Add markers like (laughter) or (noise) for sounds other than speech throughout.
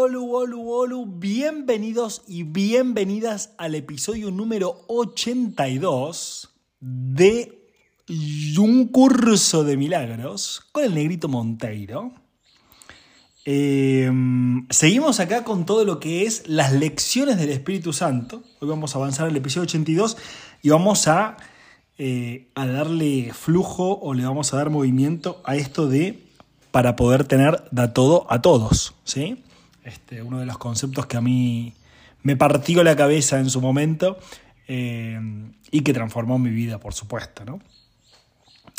Hola, hola, hola, bienvenidos y bienvenidas al episodio número 82 de un curso de milagros con el negrito Monteiro. Em, seguimos acá con todo lo que es las lecciones del Espíritu Santo. Hoy vamos a avanzar al episodio 82 y vamos a, eh, a darle flujo o le vamos a dar movimiento a esto de para poder tener da todo a todos. ¿sí? Este, uno de los conceptos que a mí me partió la cabeza en su momento eh, y que transformó mi vida, por supuesto. ¿no?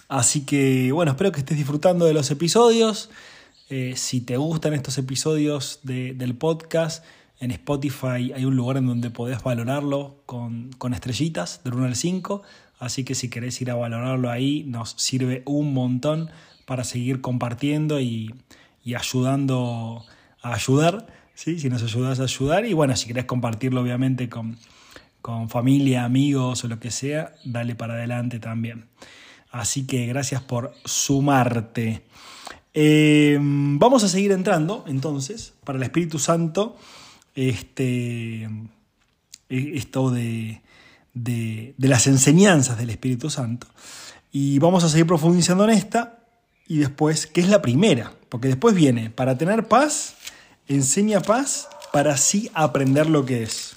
Así que bueno, espero que estés disfrutando de los episodios. Eh, si te gustan estos episodios del podcast, en Spotify hay un lugar en donde podés valorarlo con, con estrellitas del 1 al 5. Así que si querés ir a valorarlo ahí, nos sirve un montón para seguir compartiendo y, ayudando a ayudar, ¿sí? si nos ayudas a ayudar. Y bueno, si querés compartirlo obviamente con, familia, amigos o lo que sea, dale para adelante también. Así que gracias por sumarte. Em, vamos a seguir entrando entonces para el Espíritu Santo. Este, esto de, de, de, las enseñanzas del Espíritu Santo. Y vamos a seguir profundizando en esta y después, ¿qué es la primera? Porque después viene, para tener paz, enseña paz para así aprender lo que es.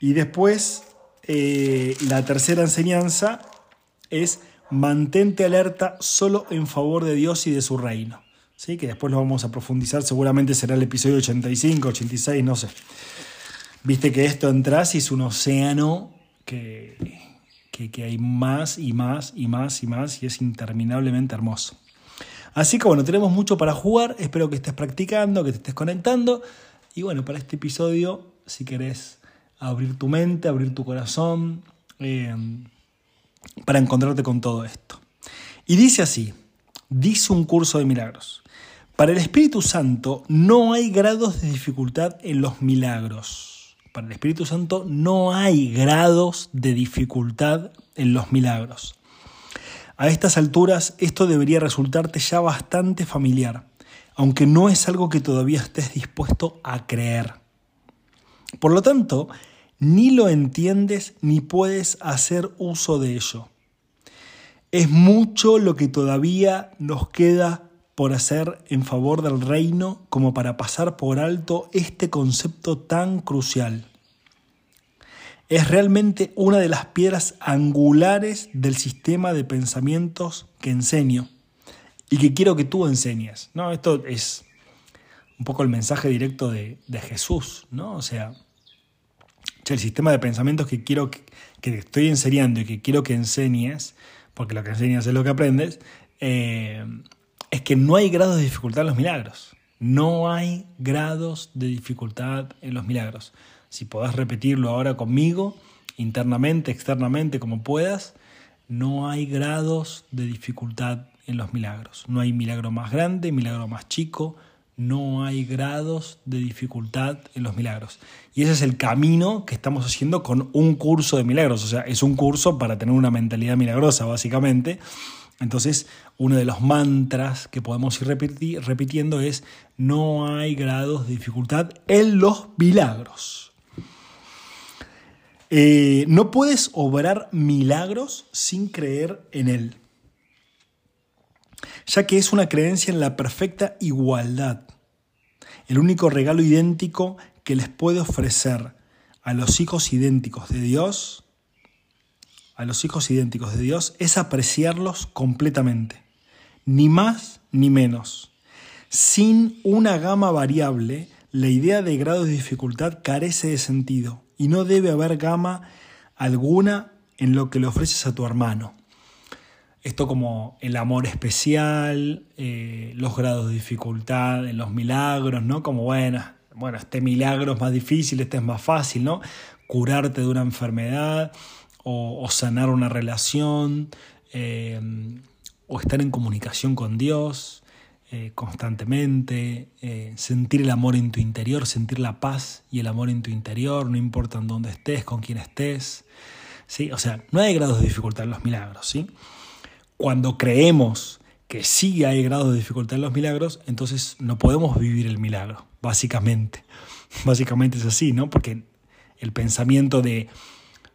Y después, eh, la tercera enseñanza es mantente alerta solo en favor de Dios y de su reino. ¿Sí? Que después lo vamos a profundizar, seguramente será el episodio 85, 86, no sé. Viste que esto entras y es un océano que, que, hay más y más y más y más y es interminablemente hermoso. Así que bueno, tenemos mucho para jugar, espero que estés practicando, que te estés conectando y bueno, para este episodio, si querés abrir tu mente, abrir tu corazón, eh, para encontrarte con todo esto. Y dice así, dice un curso de milagros. Para el Espíritu Santo no hay grados de dificultad en los milagros para el Espíritu Santo no hay grados de dificultad en los milagros. A estas alturas esto debería resultarte ya bastante familiar, aunque no es algo que todavía estés dispuesto a creer. Por lo tanto, ni lo entiendes ni puedes hacer uso de ello. Es mucho lo que todavía nos queda por hacer en favor del reino como para pasar por alto este concepto tan crucial. Es realmente una de las piedras angulares del sistema de pensamientos que enseño y que quiero que tú enseñes. ¿no? Esto es un poco el mensaje directo de, Jesús, ¿no? O sea, el sistema de pensamientos que quiero que, te estoy enseñando y que quiero que enseñes, porque lo que enseñas es lo que aprendes, eh, es que no hay grados de dificultad en los milagros. No hay grados de dificultad en los milagros. Si podás repetirlo ahora conmigo, internamente, externamente, como puedas, no hay grados de dificultad en los milagros. No hay milagro más grande, milagro más chico, no hay grados de dificultad en los milagros. Y ese es el camino que estamos haciendo con un curso de milagros. O sea, es un curso para tener una mentalidad milagrosa, básicamente. Entonces, uno de los mantras que podemos ir repitiendo es, no hay grados de dificultad en los milagros. Eh, no puedes obrar milagros sin creer en Él, ya que es una creencia en la perfecta igualdad. El único regalo idéntico que les puede ofrecer a los hijos idénticos de Dios a los hijos idénticos de Dios es apreciarlos completamente, ni más ni menos. Sin una gama variable, la idea de grado de dificultad carece de sentido y no debe haber gama alguna en lo que le ofreces a tu hermano. esto como el amor especial, eh, los grados de dificultad en los milagros, ¿no? Como, bueno, bueno, este milagro es más difícil, este es más fácil, ¿no? Curarte de una enfermedad o, sanar una relación eh, o estar en comunicación con Dios eh, constantemente, sentir el amor en tu interior, sentir la paz y el amor en tu interior, no importa en dónde estés, con quién estés. ¿sí? O sea, no hay grados de dificultad en los milagros. ¿sí? Cuando creemos que sí hay grados de dificultad en los milagros, entonces no podemos vivir el milagro, básicamente. (laughs) Básicamente es así, ¿no? Porque el pensamiento de,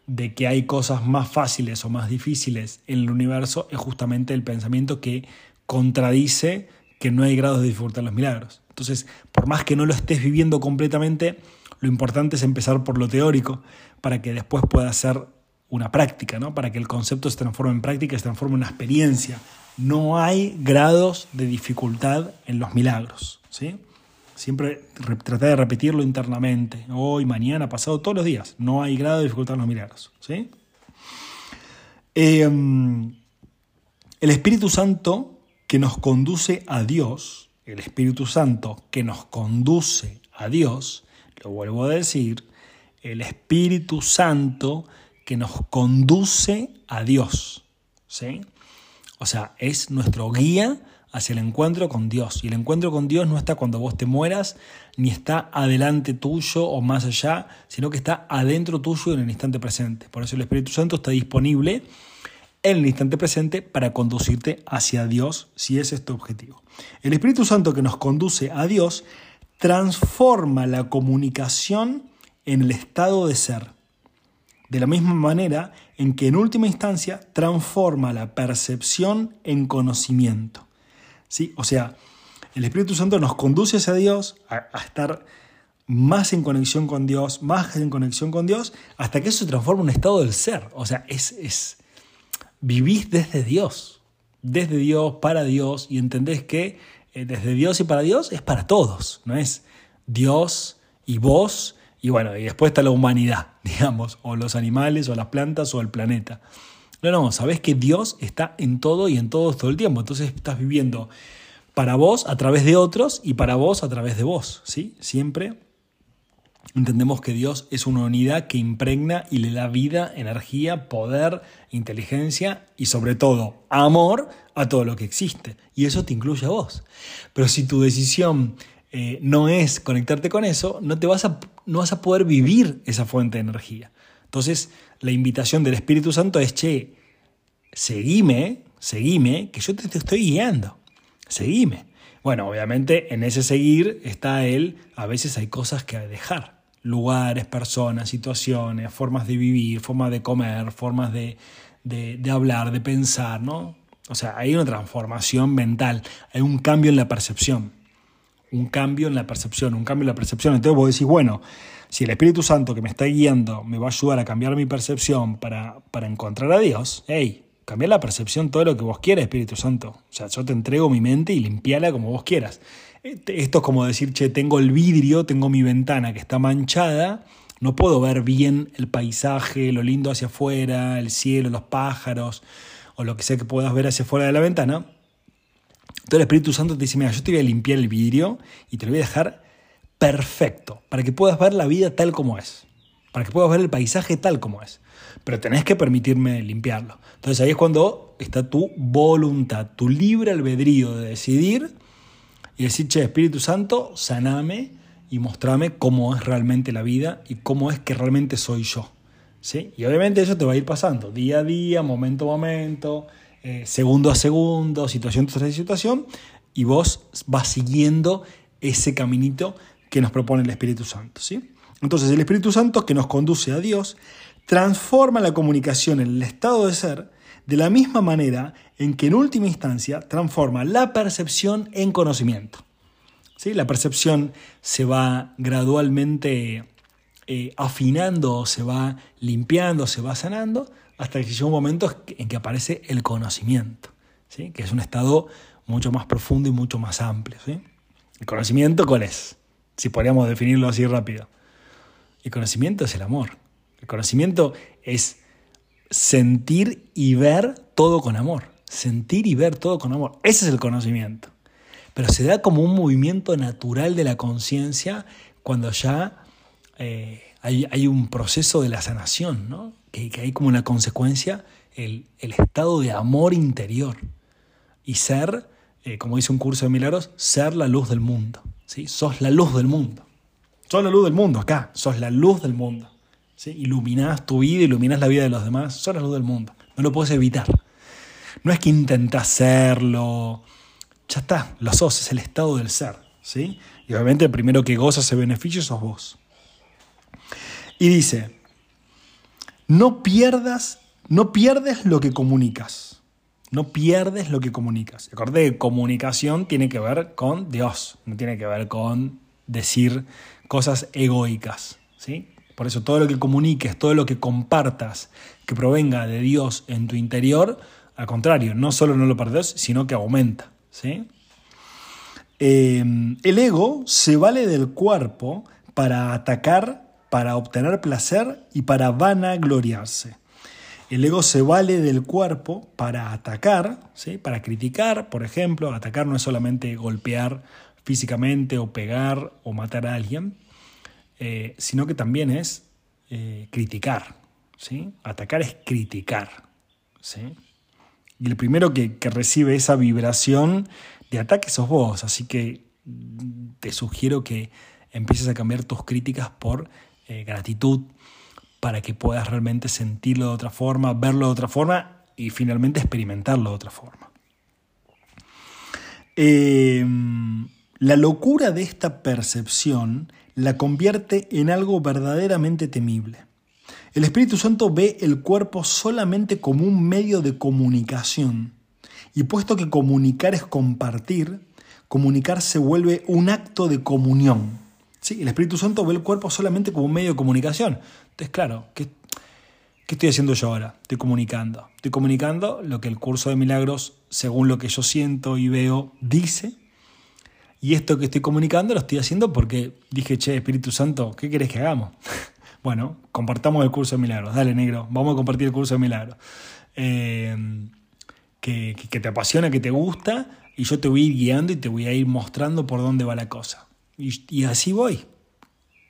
de que hay cosas más fáciles o más difíciles en el universo es justamente el pensamiento que contradice que no hay grados de dificultad en los milagros. Entonces, por más que no lo estés viviendo completamente, lo importante es empezar por lo teórico para que después pueda ser una práctica, ¿no? para que el concepto se transforme en práctica, se transforme en una experiencia. No hay grados de dificultad en los milagros. ¿sí? Siempre tratar de repetirlo internamente, hoy, mañana, pasado, todos los días. No hay grado de dificultad en los milagros. ¿sí? Em, el Espíritu Santo que nos conduce a Dios, el Espíritu Santo que nos conduce a Dios, lo vuelvo a decir, el Espíritu Santo que nos conduce a Dios. ¿sí? O sea, es nuestro guía hacia el encuentro con Dios. Y el encuentro con Dios no está cuando vos te mueras, ni está adelante tuyo o más allá, sino que está adentro tuyo en el instante presente. Por eso el Espíritu Santo está disponible en el instante presente para conducirte hacia Dios, si ese es tu objetivo. El Espíritu Santo que nos conduce a Dios transforma la comunicación en el estado de ser de la misma manera en que en última instancia transforma la percepción en conocimiento. ¿Sí? O sea, el Espíritu Santo nos conduce hacia Dios, a, estar más en conexión con Dios, más en conexión con Dios, hasta que eso se transforma en un estado del ser. O sea, es, es vivís desde Dios, desde Dios, para Dios, y entendés que eh, desde Dios y para Dios es para todos, no es Dios y vos y bueno, y después está la humanidad, (laughs) digamos, o los animales, o las plantas, o el planeta. No, no, sabes que Dios está en todo y en todos todo el tiempo. Entonces estás viviendo para vos a través de otros y para vos a través de vos, ¿sí? Siempre entendemos que Dios es una unidad que impregna y le da vida, energía, poder, inteligencia y sobre todo amor a todo lo que existe. Y eso te incluye a vos. Pero si tu decisión eh, no es conectarte con eso, no, te vas a, no vas a poder vivir esa fuente de energía. Entonces, la invitación del Espíritu Santo es, che, seguime, seguime, que yo te, estoy guiando, seguime. Bueno, obviamente en ese seguir está él, a veces hay cosas que dejar, lugares, personas, situaciones, formas de vivir, formas de comer, formas de, de hablar, de pensar, ¿no? O sea, hay una transformación mental, hay un cambio en la percepción un cambio en la percepción, un cambio en la percepción. Entonces vos decís, bueno, si el Espíritu Santo que me está guiando me va a ayudar a cambiar mi percepción para, para encontrar a Dios, hey, cambiar la percepción todo lo que vos quieras, Espíritu Santo. O sea, yo te entrego mi mente y limpiala como vos quieras. Este, esto es como decir, che, tengo el vidrio, tengo mi ventana que está manchada, no puedo ver bien el paisaje, lo lindo hacia afuera, el cielo, los pájaros, o lo que sea que puedas ver hacia afuera de la ventana entonces el Espíritu Santo te dice, mira, yo te voy a limpiar el vidrio y te lo voy a dejar perfecto, para que puedas ver la vida tal como es, para que puedas ver el paisaje tal como es. Pero tenés que permitirme limpiarlo. Entonces ahí es cuando está tu voluntad, tu libre albedrío de decidir y decir, che, Espíritu Santo, saname y mostrame cómo es realmente la vida y cómo es que realmente soy yo. ¿Sí? Y obviamente eso te va a ir pasando día a día, momento a momento, eh, segundo a segundo, situación tras situación, y vos vas siguiendo ese caminito que nos propone el Espíritu Santo. ¿sí? Entonces el Espíritu Santo que nos conduce a Dios transforma la comunicación en el estado de ser de la misma manera en que en última instancia transforma la percepción en conocimiento. ¿Sí? La percepción se va gradualmente eh, afinando, se va limpiando, se va sanando, hasta que llega un momento en que aparece el conocimiento, ¿sí? que es un estado mucho más profundo y mucho más amplio. ¿sí? ¿El conocimiento cuál es? Si podríamos definirlo así rápido. El conocimiento es el amor. El conocimiento es sentir y ver todo con amor. Sentir y ver todo con amor. Ese es el conocimiento. Pero se da como un movimiento natural de la conciencia cuando ya eh, hay, un proceso de la sanación, ¿no? que, hay como una consecuencia el, estado de amor interior y ser, eh, como dice un curso de milagros, ser la luz del mundo. ¿sí? Sos la luz del mundo. Sos la luz del mundo acá, sos la luz del mundo. ¿sí? Iluminás tu vida, iluminás la vida de los demás, sos la luz del mundo. No lo puedes evitar. No es que intentás serlo, ya está, lo sos, es el estado del ser. ¿sí? Y obviamente el primero que goza ese beneficio sos vos. Y dice, no pierdas, no pierdes lo que comunicas. No pierdes lo que comunicas. Acordé, comunicación tiene que ver con Dios, no tiene que ver con decir cosas egoicas. ¿sí? Por eso todo lo que comuniques, todo lo que compartas que provenga de Dios en tu interior, al contrario, no solo no lo perdes, sino que aumenta. ¿sí? Eh, el ego se vale del cuerpo para atacar para obtener placer y para vanagloriarse. El ego se vale del cuerpo para atacar, ¿sí? para criticar, por ejemplo. Atacar no es solamente golpear físicamente o pegar o matar a alguien, eh, sino que también es eh, criticar. ¿sí? Atacar es criticar. ¿sí? Y el primero que, que recibe esa vibración de ataque sos vos. Así que te sugiero que empieces a cambiar tus críticas por eh, gratitud para que puedas realmente sentirlo de otra forma, verlo de otra forma y finalmente experimentarlo de otra forma. Em, la locura de esta percepción la convierte en algo verdaderamente temible. El Espíritu Santo ve el cuerpo solamente como un medio de comunicación. Y puesto que comunicar es compartir, comunicar se vuelve un acto de comunión. ¿Sí? El Espíritu Santo ve el cuerpo solamente como un medio de comunicación. Entonces, claro, ¿qué, estoy haciendo yo ahora? Estoy comunicando. Estoy comunicando lo que el curso de milagros, según lo que yo siento y veo, dice. Y esto que estoy comunicando lo estoy haciendo porque dije, che, Espíritu Santo, ¿qué querés que hagamos? (laughs) bueno, compartamos el curso de milagros. Dale, negro, vamos a compartir el curso de milagros. Eh, que, que, te apasiona, que te gusta, y yo te voy a ir guiando y te voy a ir mostrando por dónde va la cosa. Y, así voy.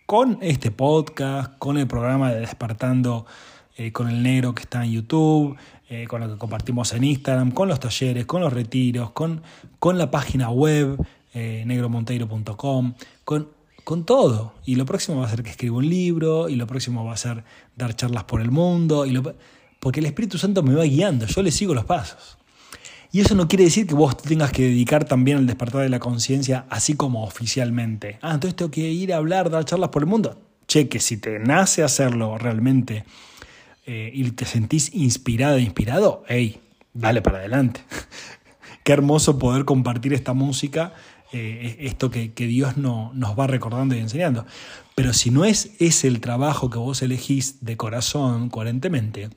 Con este podcast, con el programa de Despertando eh, con el Negro que está en YouTube, eh, con lo que compartimos en Instagram, con los talleres, con los retiros, con, con la página web negromonteiro.com, con, con todo. Y lo próximo va a ser que escriba un libro, y lo próximo va a ser dar charlas por el mundo, y porque el Espíritu Santo me va guiando, yo le sigo los pasos. Y eso no quiere decir que vos tengas que dedicar también al despertar de la conciencia así como oficialmente. Ah, entonces tengo que ir a hablar, dar charlas por el mundo. Che, que si te nace hacerlo realmente eh, y te sentís inspirado inspirado, hey, dale para adelante. (laughs) Qué hermoso poder compartir esta música, eh, esto que, Dios no, nos va recordando y enseñando. Pero si no es ese el trabajo que vos elegís de corazón, coherentemente,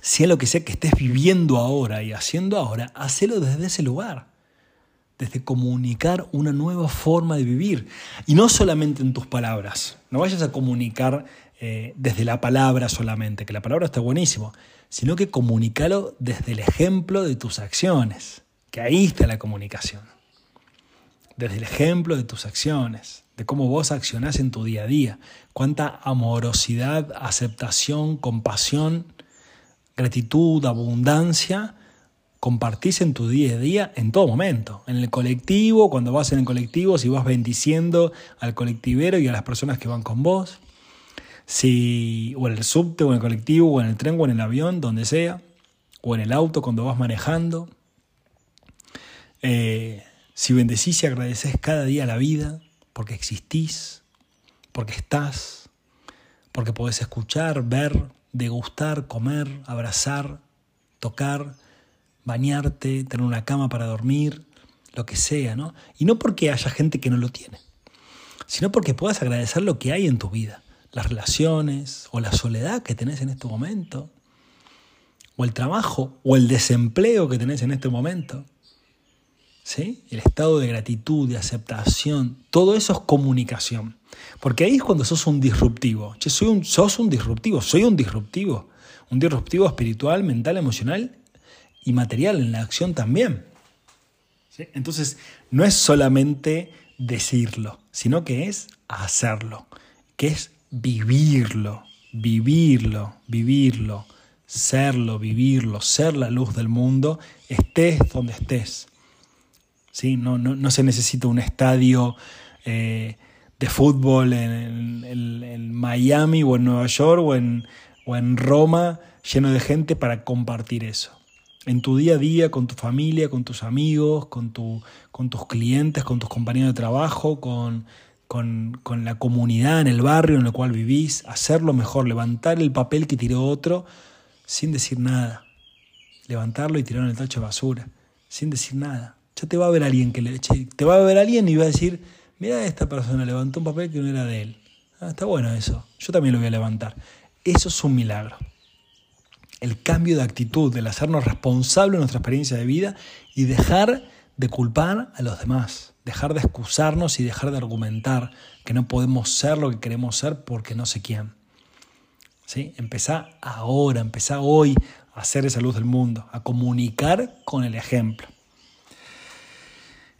sea lo que sea que estés viviendo ahora y haciendo ahora, hacelo desde ese lugar, desde comunicar una nueva forma de vivir. Y no solamente en tus palabras, no vayas a comunicar eh, desde la palabra solamente, que la palabra está buenísimo, sino que comunícalo desde el ejemplo de tus acciones, que ahí está la comunicación. Desde el ejemplo de tus acciones, de cómo vos accionás en tu día a día, cuánta amorosidad, aceptación, compasión gratitud, abundancia, compartís en tu día a día en todo momento. En el colectivo, cuando vas en el colectivo, si vas bendiciendo al colectivero y a las personas que van con vos. Si, o en el subte, o en el colectivo, o en el tren, o en el avión, donde sea. O en el auto cuando vas manejando. Eh, si bendecís y agradeces cada día la vida, porque existís, porque estás, porque podés escuchar, ver, degustar, comer, abrazar, tocar, bañarte, tener una cama para dormir, lo que sea, ¿no? Y no porque haya gente que no lo tiene, sino porque puedas agradecer lo que hay en tu vida, las relaciones o la soledad que tenés en este momento, o el trabajo o el desempleo que tenés en este momento. El estado de gratitud, de aceptación, todo eso es comunicación. Porque ahí es cuando sos un disruptivo. Soy un, sos un disruptivo, soy un disruptivo. Un disruptivo espiritual, mental, emocional y material en la acción también. Entonces, no es solamente decirlo, sino que es hacerlo, que es vivirlo, vivirlo, vivirlo, serlo, vivirlo, ser la luz del mundo, estés donde estés. ¿Sí? No, no, se necesita un estadio eh, de fútbol en, en, Miami o en Nueva York o en, o en Roma lleno de gente para compartir eso. En tu día a día, con tu familia, con tus amigos, con, tu, con tus clientes, con tus compañeros de trabajo, con, con, con, la comunidad en el barrio en el cual vivís, hacerlo mejor, levantar el papel que tiró otro sin decir nada, levantarlo y tirarlo en el tacho de basura, sin decir nada. Ya te va a ver alguien que le te va a ver alguien y va a decir, mira esta persona levantó un papel que no era de él. Ah, está bueno eso, yo también lo voy a levantar. Eso es un milagro. El cambio de actitud, el hacernos responsables de nuestra experiencia de vida y dejar de culpar a los demás, dejar de excusarnos y dejar de argumentar que no podemos ser lo que queremos ser porque no sé quién. ¿Sí? Empezá ahora, empezá hoy a hacer esa luz del mundo, a comunicar con el ejemplo.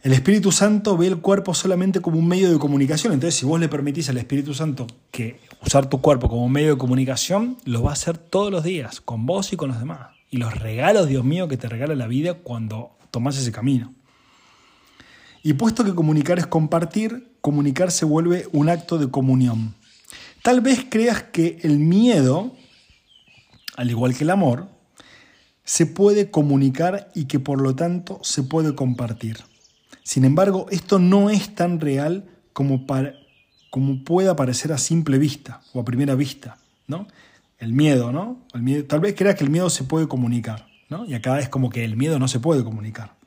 El Espíritu Santo ve el cuerpo solamente como un medio de comunicación. Entonces, si vos le permitís al Espíritu Santo que usar tu cuerpo como un medio de comunicación, lo va a hacer todos los días, con vos y con los demás. Y los regalos, Dios mío, que te regala la vida cuando tomás ese camino. Y puesto que comunicar es compartir, comunicar se vuelve un acto de comunión. Tal vez creas que el miedo, al igual que el amor, se puede comunicar y que por lo tanto se puede compartir. Sin embargo, esto no es tan real como, como pueda parecer a simple vista o a primera vista, ¿no? El miedo, ¿no? El miedo, tal vez creas que el miedo se puede comunicar, ¿no? Y acá es como que el miedo no se puede comunicar.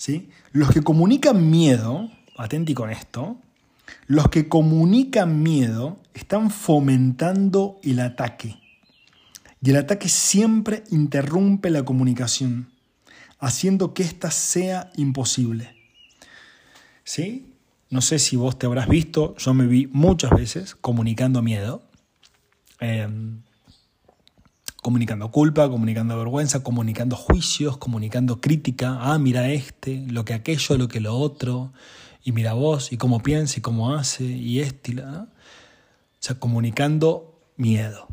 ¿sí? Los que comunican miedo, atenti con esto, los que comunican miedo están fomentando el ataque. Y el ataque siempre interrumpe la comunicación, haciendo que ésta sea imposible. ¿Sí? No sé si vos te habrás visto, yo me vi muchas veces comunicando miedo, em, comunicando culpa, comunicando vergüenza, comunicando juicios, comunicando crítica, ah, mira este, lo que aquello, lo que lo otro, y mira vos, y cómo piensa, y cómo hace, y este, o sea, comunicando miedo.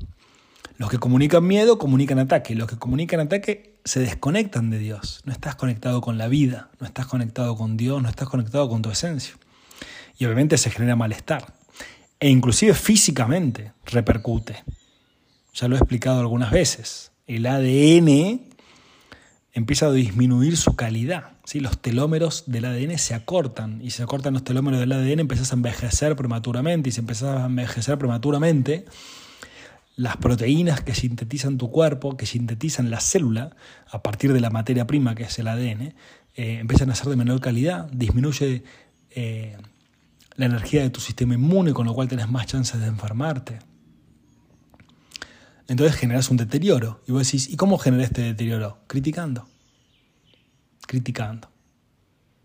Los que comunican miedo comunican ataque. Los que comunican ataque se desconectan de Dios. No estás conectado con la vida, no estás conectado con Dios, no estás conectado con tu esencia. Y obviamente se genera malestar. E inclusive físicamente repercute. Ya lo he explicado algunas veces. El ADN empieza a disminuir su calidad. ¿sí? Los telómeros del ADN se acortan. Y se acortan los telómeros del ADN, empiezas a envejecer prematuramente. Y si empiezas a envejecer prematuramente, las proteínas que sintetizan tu cuerpo, que sintetizan la célula a partir de la materia prima que es el ADN, eh, empiezan a ser de menor calidad, disminuye eh, la energía de tu sistema inmune, con lo cual tienes más chances de enfermarte. Entonces generas un deterioro. Y vos decís, ¿y cómo generé este deterioro? Criticando. Criticando.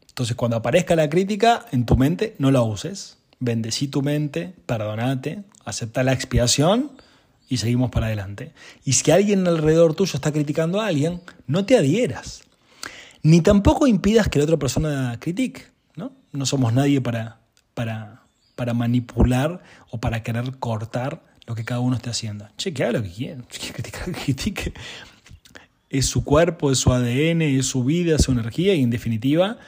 Entonces cuando aparezca la crítica, en tu mente no la uses. Bendecí tu mente, perdonate, acepta la expiación y seguimos para adelante. Y si alguien alrededor tuyo está criticando a alguien, no te adhieras. Ni tampoco impidas que la otra persona critique. No, no somos nadie para, para, para manipular o para querer cortar lo que cada uno esté haciendo. Che, que haga lo que quiera. (laughs) Que critique. Es su cuerpo, es su ADN, es su vida, es su energía y en definitiva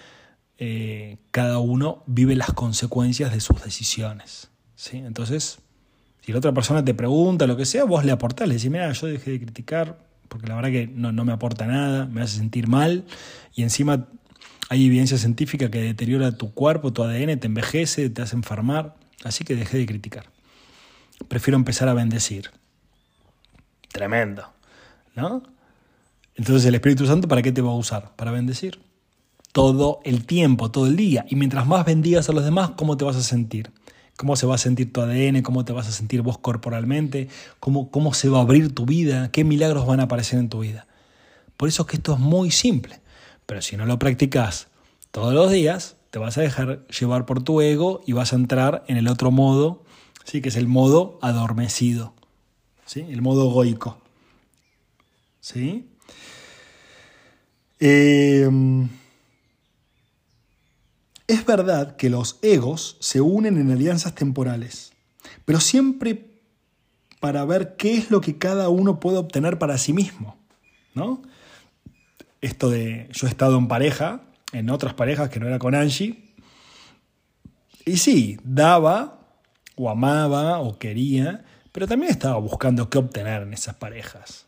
eh, cada uno vive las consecuencias de sus decisiones. ¿sí? Entonces, si la otra persona te pregunta lo que sea, vos le aportás, le decís, mira, yo dejé de criticar porque la verdad que no, me aporta nada, me hace sentir mal y encima hay evidencia científica que deteriora tu cuerpo, tu ADN, te envejece, te hace enfermar, así que dejé de criticar. Prefiero empezar a bendecir. Tremendo, ¿no? Entonces el Espíritu Santo, ¿para qué te va a usar? Para bendecir. Todo el tiempo, todo el día. Y mientras más bendigas a los demás, ¿cómo te vas a sentir? Cómo se va a sentir tu ADN, cómo te vas a sentir vos corporalmente, cómo, cómo se va a abrir tu vida, qué milagros van a aparecer en tu vida. Por eso es que esto es muy simple, pero si no lo practicas todos los días, te vas a dejar llevar por tu ego y vas a entrar en el otro modo, ¿sí? que es el modo adormecido, ¿sí? el modo egoico. ¿sí? Em, es verdad que los egos se unen en alianzas temporales, pero siempre para ver qué es lo que cada uno puede obtener para sí mismo, ¿no? Esto de yo he estado en pareja, en otras parejas que no era con Angie, y sí, daba o amaba o quería, pero también estaba buscando qué obtener en esas parejas.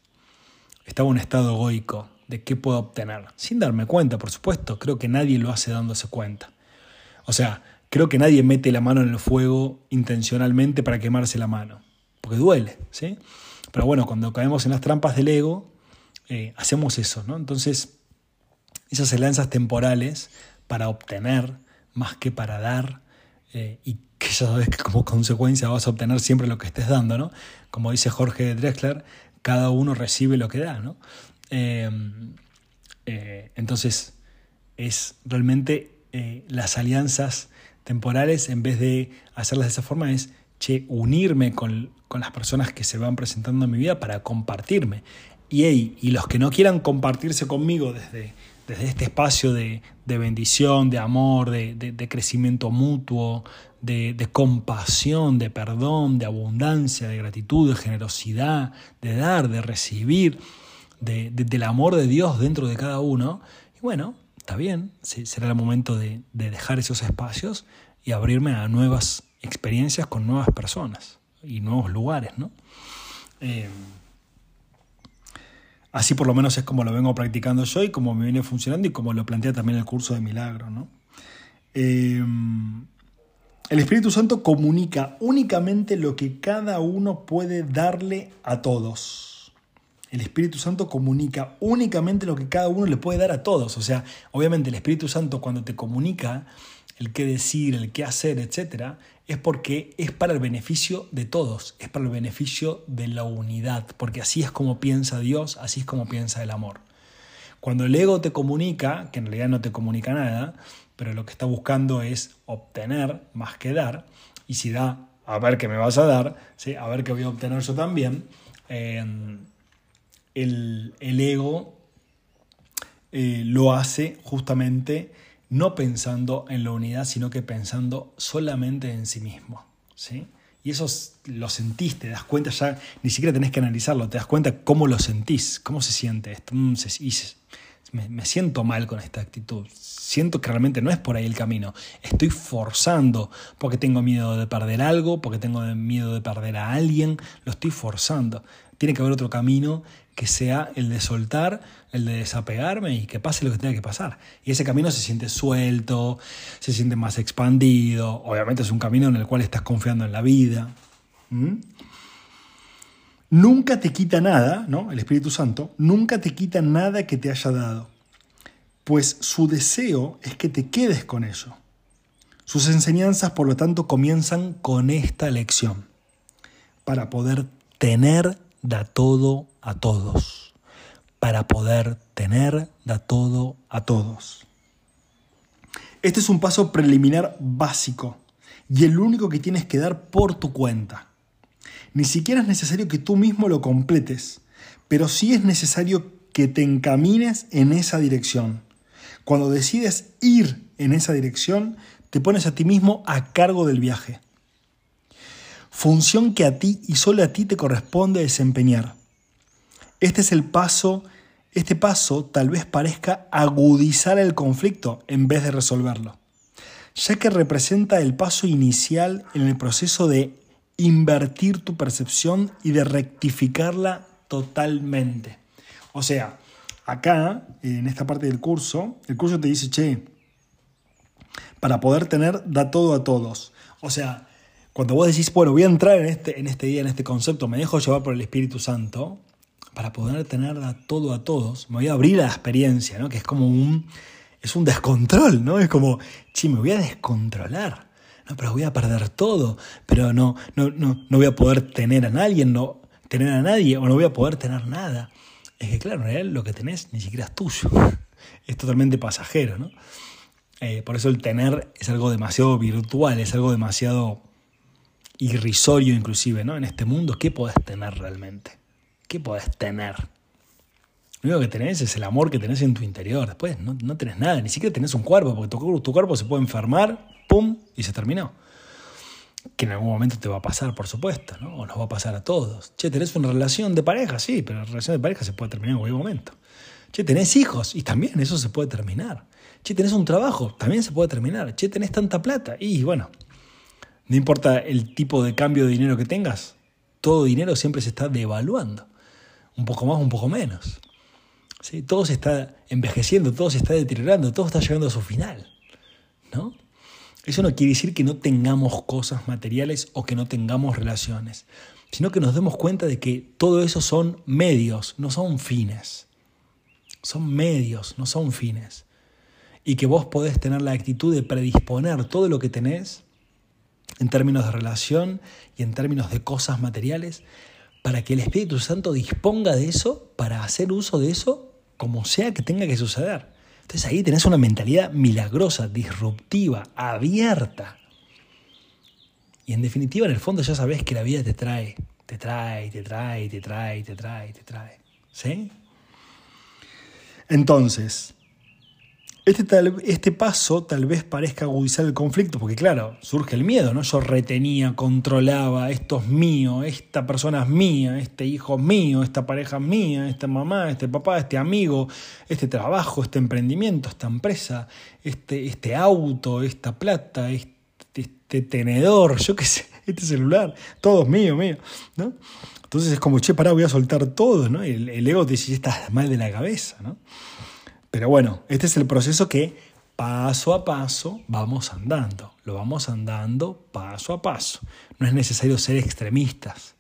Estaba en un estado egoico de qué puedo obtener, sin darme cuenta, por supuesto, creo que nadie lo hace dándose cuenta. O sea, creo que nadie mete la mano en el fuego intencionalmente para quemarse la mano, porque duele, ¿sí? Pero bueno, cuando caemos en las trampas del ego, eh, hacemos eso, ¿no? Entonces, esas alianzas temporales para obtener más que para dar, eh, y que ya sabes que como consecuencia vas a obtener siempre lo que estés dando, ¿no? Como dice Jorge Drexler, cada uno recibe lo que da, ¿no? Eh, entonces, es realmente eh, las alianzas temporales, en vez de hacerlas de esa forma, es, unirme con, las personas que se van presentando en mi vida para compartirme. Y, y los que no quieran compartirse conmigo desde, desde este espacio de, bendición, de amor, de, crecimiento mutuo, de, compasión, de perdón, de abundancia, de gratitud, de generosidad, de dar, de recibir, del amor de Dios dentro de cada uno. Y bueno, está bien, será el momento de, dejar esos espacios y abrirme a nuevas experiencias con nuevas personas y nuevos lugares. Eh, así por lo menos es como lo vengo practicando yo y como me viene funcionando y como lo plantea también el curso de milagro. Eh, el Espíritu Santo comunica únicamente lo que cada uno puede darle a todos el Espíritu Santo comunica únicamente lo que cada uno le puede dar a todos. O sea, obviamente el Espíritu Santo cuando te comunica el qué decir, el qué hacer, etc., es porque es para el beneficio de todos, es para el beneficio de la unidad, porque así es como piensa Dios, así es como piensa el amor. Cuando el ego te comunica, que en realidad no te comunica nada, pero lo que está buscando es obtener más que dar, y si da, a ver qué me vas a dar, ¿sí? a ver qué voy a obtener yo también, eh, el, ego eh, lo hace justamente no pensando en la unidad, sino que pensando solamente en sí mismo. ¿sí? Y eso lo sentís, te das cuenta ya, ni siquiera tenés que analizarlo, te das cuenta cómo lo sentís, cómo se siente esto. Mm, me, me, siento mal con esta actitud, siento que realmente no es por ahí el camino, estoy forzando porque tengo miedo de perder algo, porque tengo miedo de perder a alguien, lo estoy forzando. Tiene que haber otro camino que sea el de soltar, el de desapegarme y que pase lo que tenga que pasar. Y ese camino se siente suelto, se siente más expandido, obviamente es un camino en el cual estás confiando en la vida. Nunca te quita nada, ¿no? El Espíritu Santo, nunca te quita nada que te haya dado, pues su deseo es que te quedes con eso. Sus enseñanzas, por lo tanto, comienzan con esta lección, para poder tener da todo a todos. Para poder tener, da todo a todos. Este es un paso preliminar básico y el único que tienes que dar por tu cuenta. Ni siquiera es necesario que tú mismo lo completes, pero sí es necesario que te encamines en esa dirección. Cuando decides ir en esa dirección, te pones a ti mismo a cargo del viaje. Función que a ti y solo a ti te corresponde desempeñar. Este es el paso, este paso tal vez parezca agudizar el conflicto en vez de resolverlo, ya que representa el paso inicial en el proceso de invertir tu percepción y de rectificarla totalmente. O sea, acá, en esta parte del curso, el curso te dice, che, para poder tener, da todo a todos. O sea, cuando vos decís, bueno, voy a entrar en este, en este día, en este concepto, me dejo llevar por el Espíritu Santo, para poder tener todo a todos, me voy a abrir a la experiencia, ¿no? Que es como un, es un descontrol, ¿no? Es como, sí, me voy a descontrolar, no, pero voy a perder todo, pero no, no, no, no voy a poder tener a nadie, no, tener a nadie, o no voy a poder tener nada. Es que claro, en realidad lo que tenés ni siquiera es tuyo, (laughs) es totalmente pasajero, ¿no? Eh, por eso el tener es algo demasiado virtual, es algo demasiado irrisorio inclusive, ¿no? En este mundo, ¿qué podés tener realmente? ¿Qué podés tener? Lo único que tenés es el amor que tenés en tu interior. Después no, no tenés nada, ni siquiera tenés un cuerpo, porque tu, tu cuerpo se puede enfermar, ¡pum! y se terminó. Que en algún momento te va a pasar, por supuesto, ¿no? O nos va a pasar a todos. Che, tenés una relación de pareja, sí, pero la relación de pareja se puede terminar en cualquier momento. Che, tenés hijos, y también eso se puede terminar. Che, tenés un trabajo, también se puede terminar. Che, tenés tanta plata, y bueno, no importa el tipo de cambio de dinero que tengas, todo dinero siempre se está devaluando. Un poco más, un poco menos. ¿Sí? Todo se está envejeciendo, todo se está deteriorando, todo está llegando a su final. ¿no? Eso no quiere decir que no tengamos cosas materiales o que no tengamos relaciones, sino que nos demos cuenta de que todo eso son medios, no son fines. Son medios, no son fines. Y que vos podés tener la actitud de predisponer todo lo que tenés en términos de relación y en términos de cosas materiales, para que el Espíritu Santo disponga de eso, para hacer uso de eso, como sea que tenga que suceder. Entonces ahí tenés una mentalidad milagrosa, disruptiva, abierta. Y en definitiva, en el fondo ya sabes que la vida te trae, te trae, te trae, te trae, te trae, te trae. ¿Sí? Entonces, este, tal, este paso tal vez parezca agudizar el conflicto, porque claro, surge el miedo, ¿no? Yo retenía, controlaba, esto es mío, esta persona es mía, este hijo es mío, esta pareja es mía, esta mamá, este papá, este amigo, este trabajo, este emprendimiento, esta empresa, este, este auto, esta plata, este, este tenedor, yo qué sé, (laughs) este celular, todo es mío, mío, ¿no? Entonces es como, che, pará, voy a soltar todo, ¿no? El, ego te dice, estás mal de la cabeza, ¿no? Pero bueno, este es el proceso que paso a paso vamos andando. Lo vamos andando paso a paso. No es necesario ser extremistas.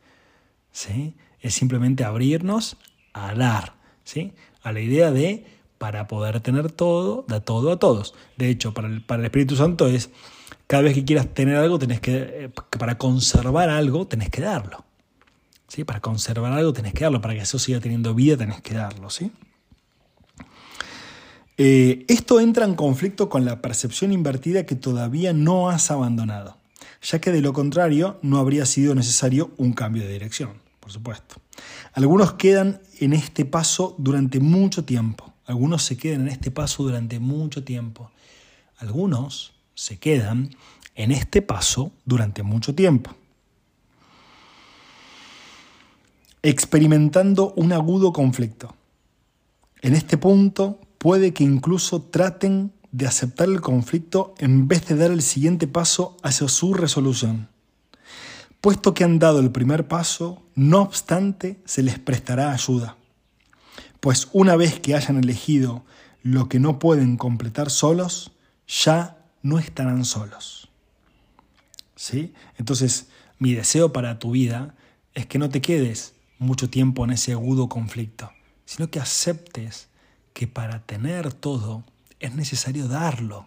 ¿sí? Es simplemente abrirnos a dar. ¿sí? A la idea de para poder tener todo, da todo a todos. De hecho, para el, para el Espíritu Santo es cada vez que quieras tener algo, tenés que, eh, para conservar algo, tenés que darlo. ¿sí? Para conservar algo tenés que darlo, para que eso siga teniendo vida tenés que darlo. ¿sí? Eh, esto entra en conflicto con la percepción invertida que todavía no has abandonado, ya que de lo contrario no habría sido necesario un cambio de dirección, por supuesto. Algunos quedan en este paso durante mucho tiempo, algunos se quedan en este paso durante mucho tiempo, algunos se quedan en este paso durante mucho tiempo. Experimentando un agudo conflicto. En este punto puede que incluso traten de aceptar el conflicto en vez de dar el siguiente paso hacia su resolución. Puesto que han dado el primer paso, no obstante, se les prestará ayuda. Pues una vez que hayan elegido lo que no pueden completar solos, ya no estarán solos. ¿Sí? Entonces, mi deseo para tu vida es que no te quedes mucho tiempo en ese agudo conflicto, sino que aceptes que para tener todo es necesario darlo.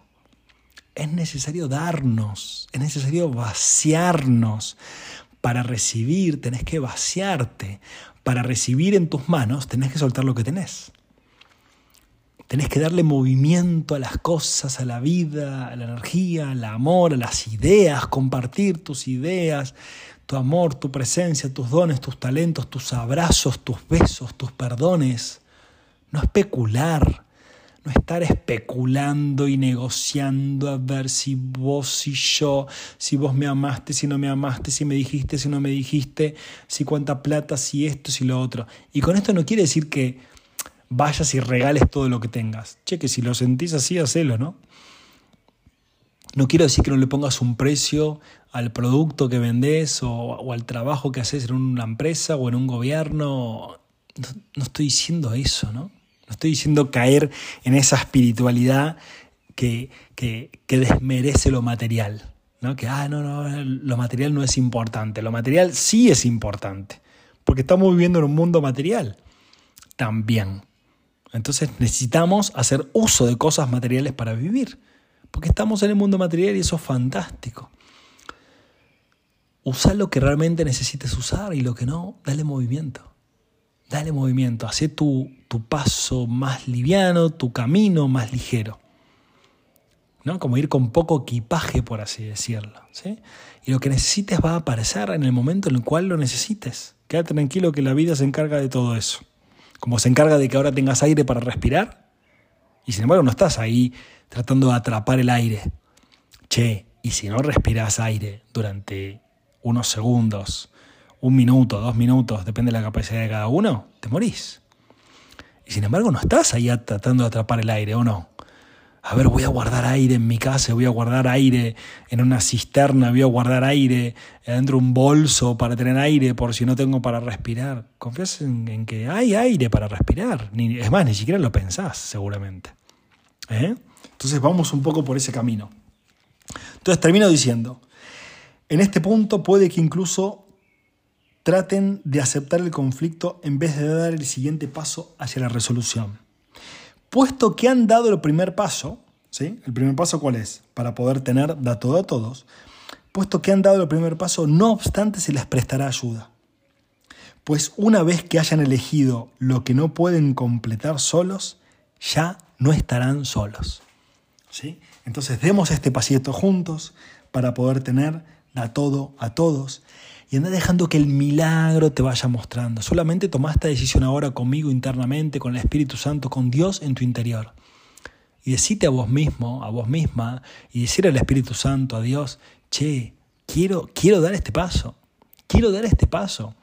Es necesario darnos, es necesario vaciarnos. Para recibir tenés que vaciarte. Para recibir en tus manos tenés que soltar lo que tenés. Tenés que darle movimiento a las cosas, a la vida, a la energía, al amor, a las ideas, compartir tus ideas, tu amor, tu presencia, tus dones, tus talentos, tus abrazos, tus besos, tus perdones no especular, no estar especulando y negociando a ver si vos, si yo, si vos me amaste, si no me amaste, si me dijiste, si no me dijiste, si cuánta plata, si esto, si lo otro. Y con esto no quiere decir que vayas y regales todo lo que tengas. Che, que si lo sentís así, hacelo, ¿no? No quiero decir que no le pongas un precio al producto que vendés o, al trabajo que haces en una empresa o en un gobierno. No, no estoy diciendo eso, ¿no? No estoy diciendo caer en esa espiritualidad que, que, desmerece lo material. ¿no? Que, ah, no, no, lo material no es importante. Lo material sí es importante. Porque estamos viviendo en un mundo material también. Entonces necesitamos hacer uso de cosas materiales para vivir. Porque estamos en el mundo material y eso es fantástico. Usa lo que realmente necesites usar y lo que no, dale movimiento. Dale movimiento, hace tu, tu paso más liviano, tu camino más ligero. ¿no? Como ir con poco equipaje, por así decirlo. ¿sí? Y lo que necesites va a aparecer en el momento en el cual lo necesites. Quédate tranquilo que la vida se encarga de todo eso. Como se encarga de que ahora tengas aire para respirar. Y sin embargo no estás ahí tratando de atrapar el aire. Che, y si no respiras aire durante unos segundos, un minuto, dos minutos, depende de la capacidad de cada uno, te morís. Y sin embargo no estás ahí tratando de atrapar el aire, ¿o no? A ver, voy a guardar aire en mi casa, voy a guardar aire en una cisterna, voy a guardar aire dentro de un bolso para tener aire por si no tengo para respirar. Confías en, que hay aire para respirar. Ni, es más, ni siquiera lo pensás, seguramente. ¿Eh? Entonces vamos un poco por ese camino. Entonces termino diciendo, en este punto puede que incluso traten de aceptar el conflicto en vez de dar el siguiente paso hacia la resolución. Puesto que han dado el primer paso, ¿sí? ¿El primer paso cuál es? Para poder tener da todo a todos. Puesto que han dado el primer paso, no obstante se les prestará ayuda. Pues una vez que hayan elegido lo que no pueden completar solos, ya no estarán solos. ¿Sí? Entonces demos este pasito juntos para poder tener da todo a todos y anda dejando que el milagro te vaya mostrando. Solamente toma esta decisión ahora conmigo internamente, con el Espíritu Santo, con Dios en tu interior. Y decite a vos mismo, a vos misma, y decir al Espíritu Santo, a Dios, che, quiero, quiero dar este paso, quiero dar este paso.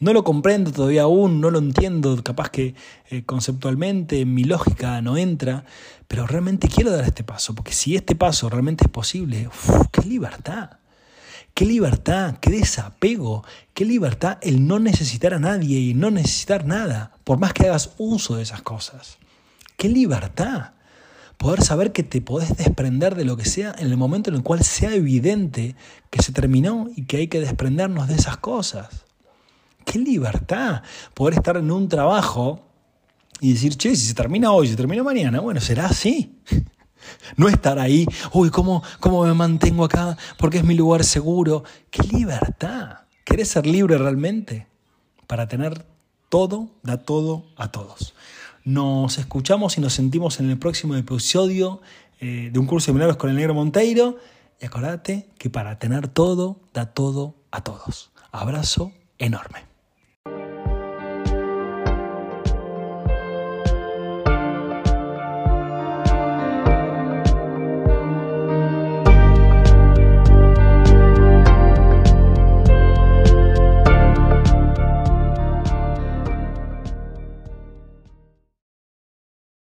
No lo comprendo todavía aún, no lo entiendo, capaz que eh, conceptualmente mi lógica no entra, pero realmente quiero dar este paso, porque si este paso realmente es posible, qué libertad. Qué libertad, qué desapego, qué libertad el no necesitar a nadie y no necesitar nada, por más que hagas uso de esas cosas. Qué libertad. Poder saber que te podés desprender de lo que sea en el momento en el cual sea evidente que se terminó y que hay que desprendernos de esas cosas. Qué libertad. Poder estar en un trabajo y decir, che, si se termina hoy, se termina mañana, bueno, será así. No estar ahí, uy, ¿cómo, ¿cómo me mantengo acá? Porque es mi lugar seguro. ¡Qué libertad! ¿Querés ser libre realmente? Para tener todo, da todo a todos. Nos escuchamos y nos sentimos en el próximo episodio eh, de un curso de milagros con el negro Monteiro. Y acordate que para tener todo, da todo a todos. Abrazo enorme.